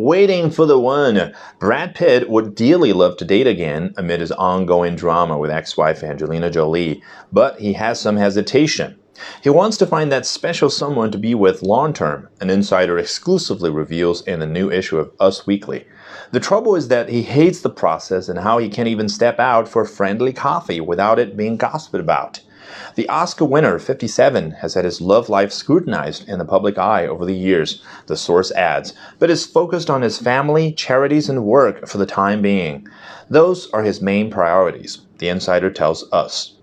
Waiting for the one. Brad Pitt would dearly love to date again amid his ongoing drama with ex wife Angelina Jolie, but he has some hesitation. He wants to find that special someone to be with long term, an insider exclusively reveals in the new issue of Us Weekly. The trouble is that he hates the process and how he can't even step out for friendly coffee without it being gossiped about. The Oscar winner, 57, has had his love life scrutinized in the public eye over the years, the source adds, but is focused on his family, charities, and work for the time being. Those are his main priorities, the insider tells us.